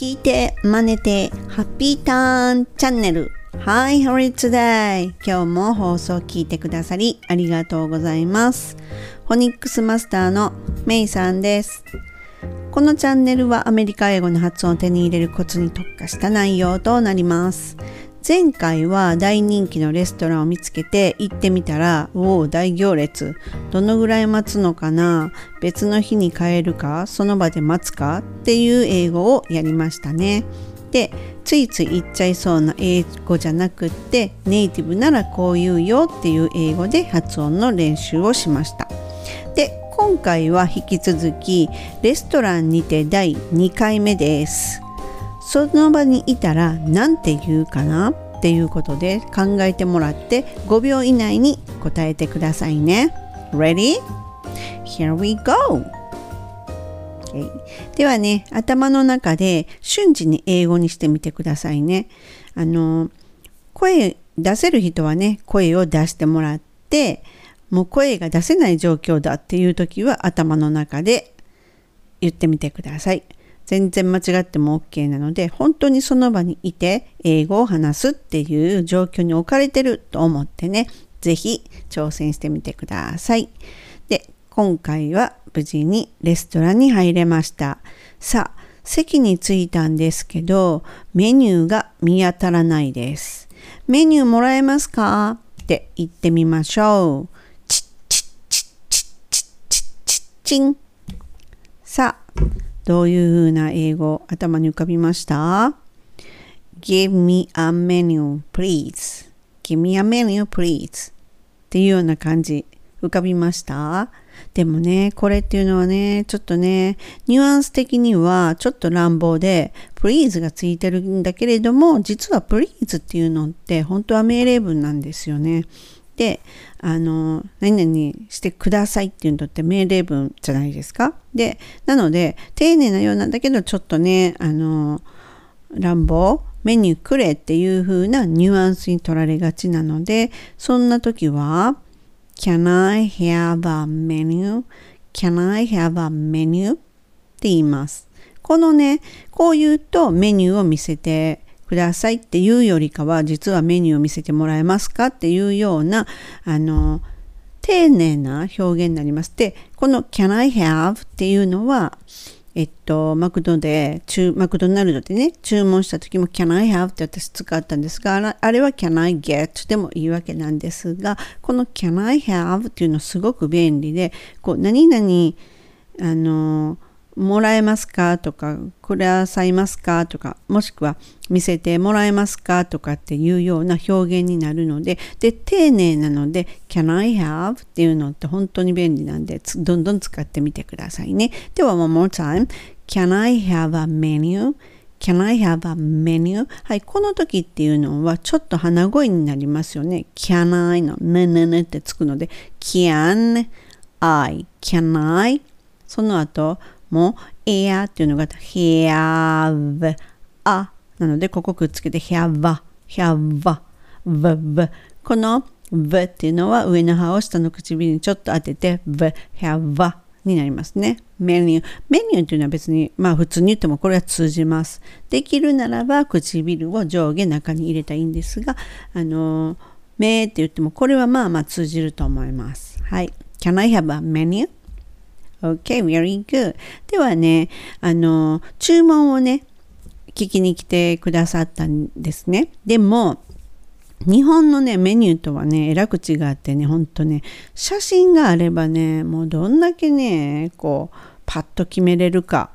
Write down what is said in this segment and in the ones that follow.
聞いて真似てハッピーターンチャンネル。Hi, how are you today? 今日も放送聞いてくださりありがとうございます。フォニックスマスターのメイさんです。このチャンネルはアメリカ英語の発音を手に入れるコツに特化した内容となります。前回は大人気のレストランを見つけて行ってみたら、おお、大行列。どのぐらい待つのかな？別の日に帰るか？その場で待つか？っていう英語をやりましたね。で、ついつい言っちゃいそうな英語じゃなくって、ネイティブならこう言うよっていう英語で発音の練習をしました。で、今回は引き続き、レストランにて第2回目です。その場にいたら何て言うかなっていうことで考えてもらって5秒以内に答えてくださいね。Ready? Here we go! Okay. ではね、頭の中で瞬時に英語にしてみてくださいね。あの、声出せる人はね、声を出してもらって、もう声が出せない状況だっていう時は頭の中で言ってみてください。全然間違っても OK なので本当にその場にいて英語を話すっていう状況に置かれてると思ってね是非挑戦してみてください。で今回は無事にレストランに入れました。さあ席に着いたんですけどメニューが見当たらないです。メニューもらえますか？って言ってみましょう。チッチッチッチッチッチッチッチン。さあどういうふうな英語頭に浮かびました ?Give me a menu, please. Give me a menu, please. っていうような感じ浮かびました？でもね、これっていうのはね、ちょっとね、ニュアンス的にはちょっと乱暴で、please がついてるんだけれども、実は please っていうのって本当は命令文なんですよね。で、あの、何々してくださいっていうのって命令文じゃないですか。で、なので、丁寧なようなんだけど、ちょっとね、あの、乱暴、メニューくれっていう風なニュアンスに取られがちなので、そんな時は、Can I have a menu?Can I have a menu? って言います。このね、こう言うとメニューを見せてくださいっていうよりかは実はメニューを見せてもらえますかっていうようなあの丁寧な表現になります。でこの Can I have っていうのはえっと、マクドで、マクドナルドでね、注文した時も Can I have って私使ったんですが、あれは Can I get でもいいわけなんですが、この Can I have っていうのすごく便利で、こう、何々、あの、もらえますか？とか、くださいますか？とか、もしくは見せてもらえますか？とかっていうような表現になるので、で、丁寧なので、can I have っていうのって本当に便利なんで、どんどん使ってみてくださいね。では、one more time. Can I have a menu?Can I have a menu? はい、この時っていうのはちょっと鼻声になりますよね。can I のねねねってつくので、can I, can I その後、も air っていうのが have a なのでここくっつけて have a have a v v この v っていうのは上の歯を下の唇にちょっと当てて v have になりますね。メニュー。メニューっていうのは別に、まあ普通に言ってもこれは通じます。できるならば唇を上下中に入れたらいいんですが、あの、めって言ってもこれはまあまあ通じると思います。はい。Can I have a menu? Okay, very good. ではね、あの、注文をね、聞きに来てくださったんですね。でも、日本のね、メニューとはね、えらく違ってね、ほんとね、写真があればね、もうどんだけね、こう、パッと決めれるか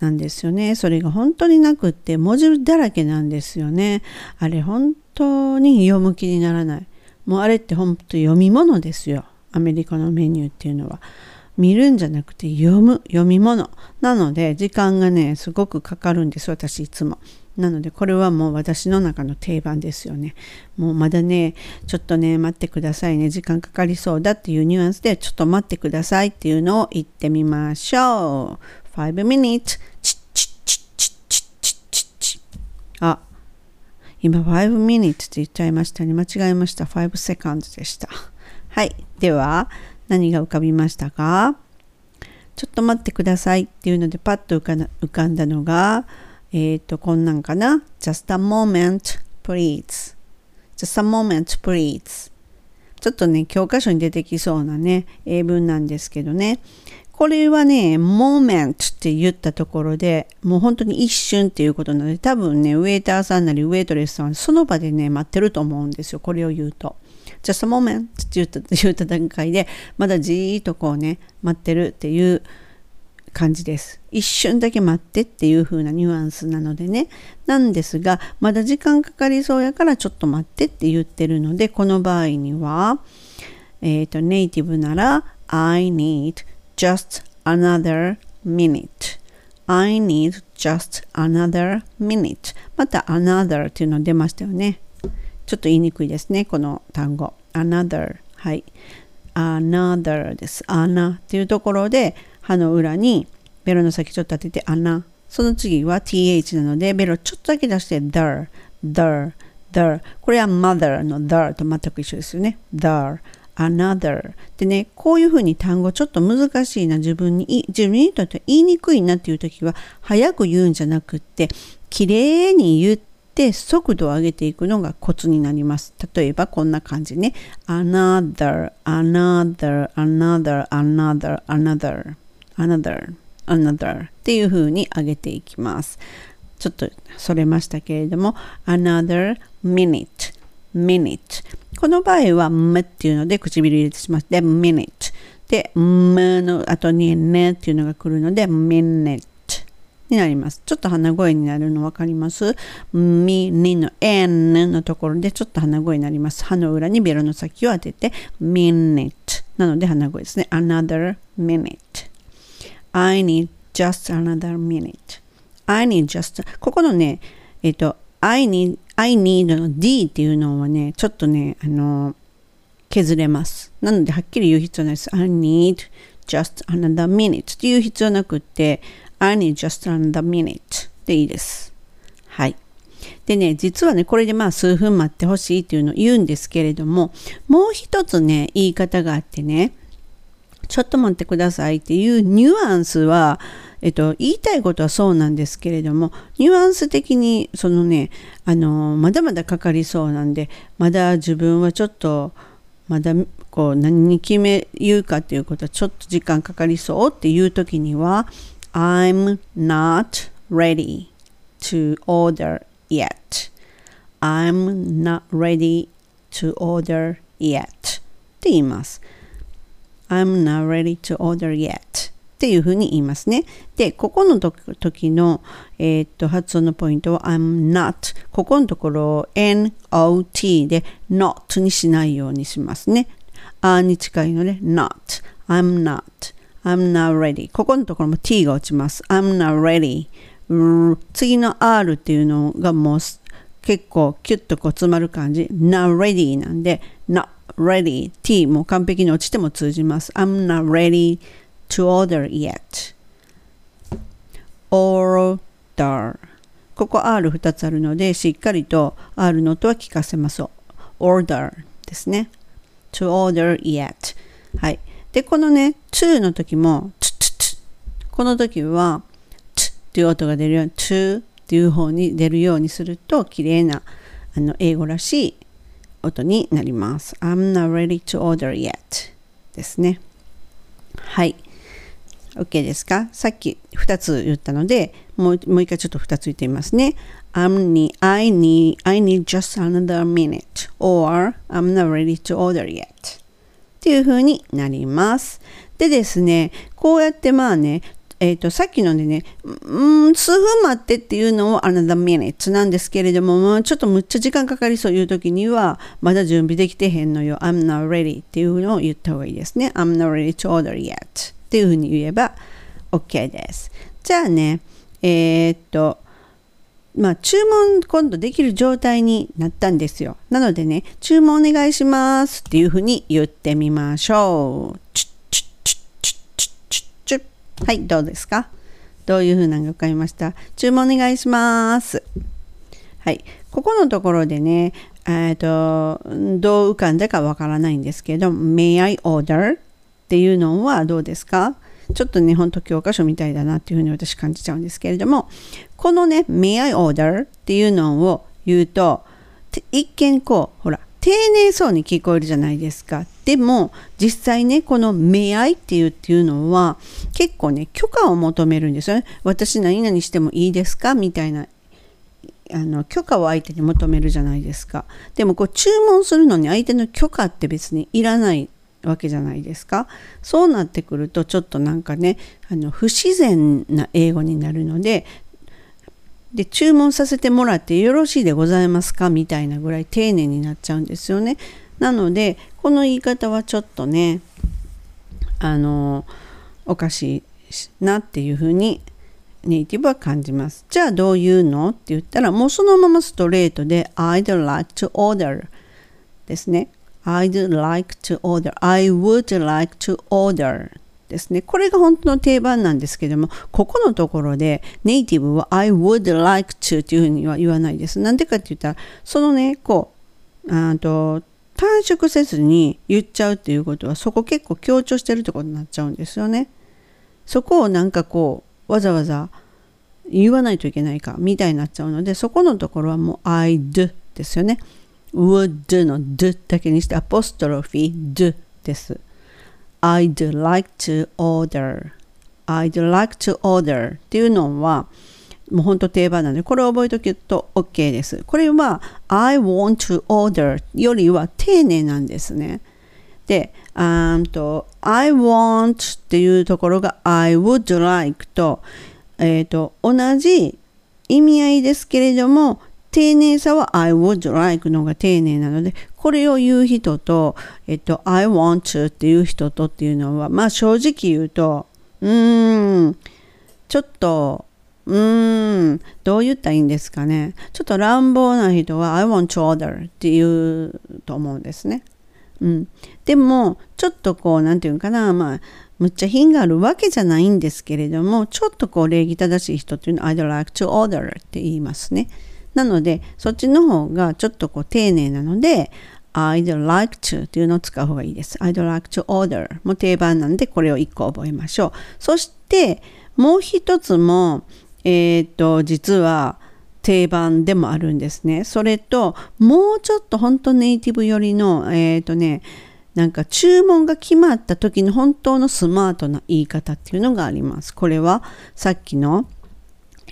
なんですよね。それが本当になくって、文字だらけなんですよね。あれ本当に読む気にならない。もうあれって本当読み物ですよ。アメリカのメニューっていうのは。見るんじゃなくて読む読み物。なので時間がねすごくかかるんです私いつも。なのでこれはもう私の中の定番ですよね。もうまだねちょっとね待ってくださいね。時間かかりそうだっていうニュアンスでちょっと待ってくださいっていうのを言ってみましょう。5 minutes. チッチッチッチッチッチッチッチあ今5 minutes って言っちゃいましたね間違えました5 seconds でしたはいでは何が浮かびましたか？ちょっと待ってくださいっていうのでパッと浮かんだのがえっ、ー、と、こんなんかな？just a moment, please. just a moment, please. ちょっとね、教科書に出てきそうなね、英文なんですけどね。これはね、moment って言ったところで、もう本当に一瞬っていうことなので、多分ね、ウェイターさんなりウェイトレスさんはその場でね、待ってると思うんですよ。これを言うと。Just a moment って言った 言った段階で、まだじーっとこうね、待ってるっていう感じです。一瞬だけ待ってっていう風なニュアンスなのでね。なんですが、まだ時間かかりそうやからちょっと待ってって言ってるので、この場合には、えっ、ー、と、ネイティブなら、I need just another minute. I need just another minute. また another っていうの出ましたよね。ちょっと言いにくいですね、この単語。another。はい。another です。ana っていうところで、歯の裏にベロの先ちょっと当てて穴。その次は th なので、ベロちょっとだけ出して the, the, the。これは mother の the と全く一緒ですよね。the, another。でね、こういうふうに単語ちょっと難しいな、自分に、自分にとって言いにくいなっていう時は、早く言うんじゃなくって、綺麗に言って速度を上げていくのがコツになります。例えばこんな感じね。another, another, another, another, another. another, another っていう風に上げていきます。ちょっとそれましたけれども、another minute, minute この場合は、むっていうので唇入れてしまって、minute で、むの後にねっていうのが来るので、minute になります。ちょっと鼻声になるの分かります？み、にの n のところでちょっと鼻声になります。歯の裏にベロの先を当てて、minute なので鼻声ですね。another minute I need just another minute. I need just ここのね、えっ、と、I need, I need の D っていうのはね、ちょっとね、あの、削れます。なので、はっきり言う必要ないです。I need just another minute っていう必要なくって、I need just another minute でいいです。はい。でね、実はね、これでまあ数分待ってほしいっていうのを言うんですけれども、もう一つね、言い方があってね、ちょっと待ってくださいっていうニュアンスは、えっと、言いたいことはそうなんですけれども、ニュアンス的に、そのね、あの、まだまだかかりそうなんで、まだ自分はちょっと、まだこう何に決め言うかっていうことはちょっと時間かかりそうっていう時には I'm not ready to order yet I'm not ready to order yet って言います I'm not ready to order yet っていうふうに言いますね。で、ここの時の、えー、っと発音のポイントは I'm not ここのところを not で not にしないようにしますね。あに近いので not I'm not I'm not ready ここのところも t が落ちます。I'm not ready 次の r っていうのがもう結構キュッとこう詰まる感じ not ready なんで not ready t も完璧に落ちても通じます I'm not ready to order yet order ここ R2 つあるのでしっかりと R の音は聞かせます order ですね to order yet はいでこのね to の時も t t t この時は t っていう音が出るように to っていう方に出るようにすると綺麗なあの英語らしい音になります。I'm not ready to order yet ですね。はい。OK ですか？さっき2つ言ったので、もうもう一回ちょっと2つ言ってみますね。I'm need, I, need, I need just another minute or I'm not ready to order yet っていう風になります。でですね、こうやってまあね、えーと、さっきのでね、うん、数分待ってっていうのを another minute なんですけれども、ちょっとむっちゃ時間かかりそういう時には、まだ準備できてへんのよ。I'm not ready っていうのを言った方がいいですね。I'm not ready to order yet っていうふうに言えば OK です。じゃあね、えっ、と、まあ、注文今度できる状態になったんですよ。なのでね、注文お願いしますっていうふうに言ってみましょう。はい、どうですか？どういうふうなのが分かりました？注文お願いします。はい、ここのところでね、えっ、と、どう浮かんだかわからないんですけど、May I order? っていうのはどうですか？ちょっとね、ほんと教科書みたいだなっていうふうに私感じちゃうんですけれども、このね、may I order っていうのを言うと、一見こう、ほら、丁寧そうに聞こえるじゃないですか。でも、実際ね、この may I っていうっていうのは、結構ね、許可を求めるんですよね。私何々してもいいですか？みたいなあの許可を相手に求めるじゃないですか。でもこう注文するのに相手の許可って別にいらないわけじゃないですか。そうなってくるとちょっとなんかねあの不自然な英語になるのでで注文させてもらってよろしいでございますか？みたいなぐらい丁寧になっちゃうんですよね。なのでこの言い方はちょっとねあのおかしいなっていうふうにネイティブは感じます。じゃあどういうの？って言ったらもうそのままストレートで I'd like to order ですね。I'd like to order. I would like to order ですね。これが本当の定番なんですけども、ここのところでネイティブは I would like to っていうふうには言わないです。なんでかって言ったら、そのね、こう、あと短縮せずに言っちゃうっていうことは、そこ結構強調してるってことになっちゃうんですよね。そこをなんかこう、わざわざ言わないといけないかみたいになっちゃうので、そこのところはもう I do ですよね。would の do だけにしてアポストロフィー do です。I'd like to order I'd like to order っていうのはもうほんと定番なのでこれを覚えておくと OK です。これは I want to order よりは丁寧なんですね。で、あと I want っていうところが I would like と,、えーと同じ意味合いですけれども丁寧さは I would like のが丁寧なので、これを言う人と、えっと、I want to っていう人とっていうのは、まあ正直言うと、うーん、ちょっと、うーん、どう言ったらいいんですかね。ちょっと乱暴な人は I want to order って言うと思うんですね。うん。でも、ちょっとこう、なんていうかな、まあ、むっちゃ品があるわけじゃないんですけれども、ちょっとこう礼儀正しい人っていうのは I'd like to order って言いますね。なので、そっちの方がちょっとこう丁寧なので、I'd like to っていうのを使う方がいいです。I'd like to order も定番なんで、これを1個覚えましょう。そして、もう一つも、え、ー、と、実は定番でもあるんですね。それと、もうちょっと本当ネイティブ寄りの、えっ、ー、とね、なんか注文が決まった時の本当のスマートな言い方っていうのがあります。これはさっきの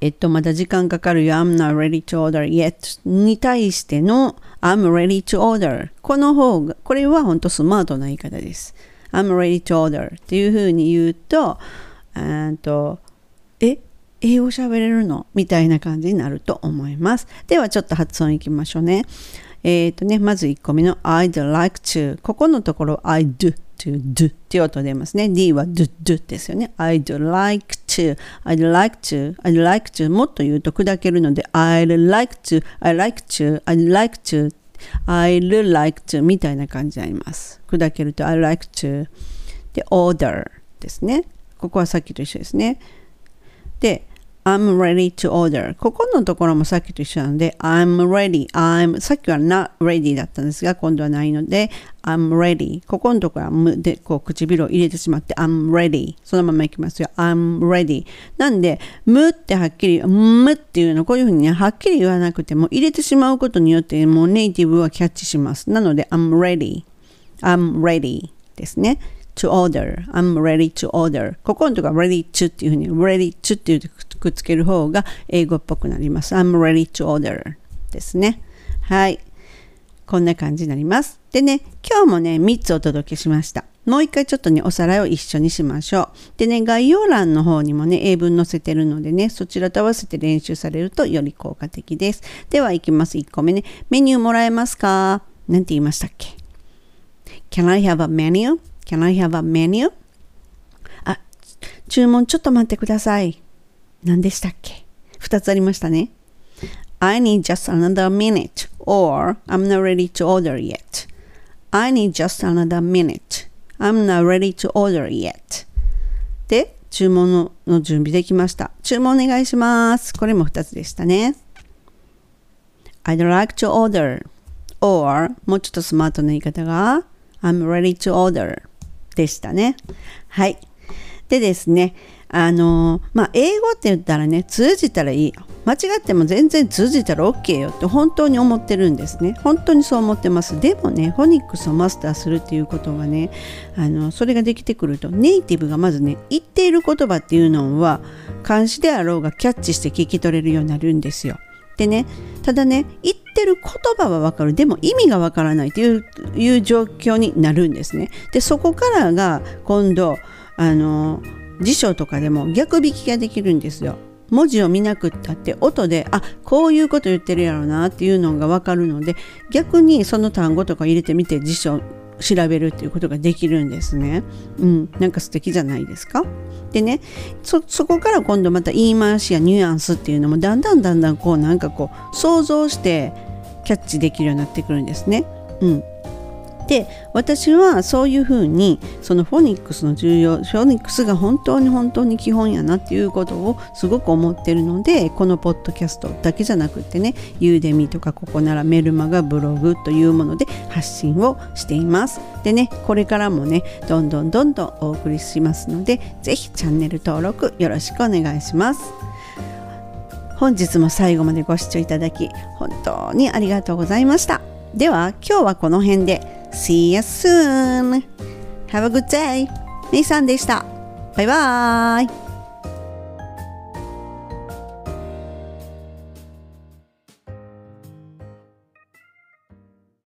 えっと、まだ時間かかるよ。I'm not ready to order yet に対しての I'm ready to order この方が、これは本当スマートな言い方です。I'm ready to order っていうふうに言うと、あとえ英語喋れるの？みたいな感じになると思います。ではちょっと発音いきましょうね。えっ、ー、とね、まず1個目の I'd like to ここのところ I do to do っていう音出ますね。D は do do ですよね。I'd like to, I'd like to, I'd like to もっと言うと砕けるので I'd like to, I'd like to, I'd like to, I'd like to みたいな感じになります。砕けると I'd like to で order ですね。ここはさっきと一緒ですね。で、I'm ready to order. ここのところもさっきと一緒なので I'm ready. I'm さっきは not ready だったんですが今度はないので I'm ready. ここのところはむでこう唇を入れてしまって I'm ready. そのままいきますよ。I'm ready. なんでむってはっきりむっていうのこういうふうにねはっきり言わなくても入れてしまうことによってもうネイティブはキャッチします。なので I'm ready. I'm ready ですね。To order. I'm ready to order. ここのところは ready to っていうふうに ready to っていうくっつける方が英語っぽくなります。I'm ready to order ですね。はい。こんな感じになります。でね、今日もね、3つお届けしました。もう一回ちょっとね、おさらいを一緒にしましょう。でね、概要欄の方にもね、英文載せてるのでね、そちらと合わせて練習されるとより効果的です。では、いきます。1個目ね。メニューもらえますか？なんて言いましたっけ ?Can I have a menu? Can I have a menu? あ、注文ちょっと待ってください。何でしたっけ ?2 つありましたね。I need just another minute or I'm not ready to order yet. I need just another minute. I'm not ready to order yet. で、注文の準備できました。注文お願いします。これも2つでしたね。I'd like to order or もうちょっとスマートな言い方が I'm ready to order でしたね。はい。でですね、あのまあ、英語って言ったらね、通じたらいい。間違っても全然通じたら OK よって本当に思ってるんですね本当にそう思ってますでもねフォニックスをマスターするっていうことはねあのそれができてくるとネイティブがまずね言っている言葉っていうのは監視であろうがキャッチして聞き取れるようになるんですよでねただね言ってる言葉はわかる。でも意味がわからないという状況になるんですね。でそこからが今度あの辞書とかでも逆引きができるんですよ。文字を見なくったって音であこういうこと言ってるやろうなっていうのが分かるので逆にその単語とか入れてみて辞書調べるっていうことができるんですね。うん、なんか素敵じゃないですか？でねそこから今度また言い回しやニュアンスっていうのもだんだんだんだんこうなんかこう想像してキャッチできるようになってくるんですね。うん、で私はそういうふうにそのフォニックスの重要フォニックスが本当に本当に基本やなっていうことをすごく思ってるのでこのポッドキャストだけじゃなくってねユーデミとかここならメルマガブログというもので発信をしていますでねこれからもねどんどんどんどんお送りしますので是非チャンネル登録よろしくお願いします本日も最後までご視聴いただき本当にありがとうございましたでは今日はこの辺で See you soon! Have a good day! メイさんでした。バイバーイ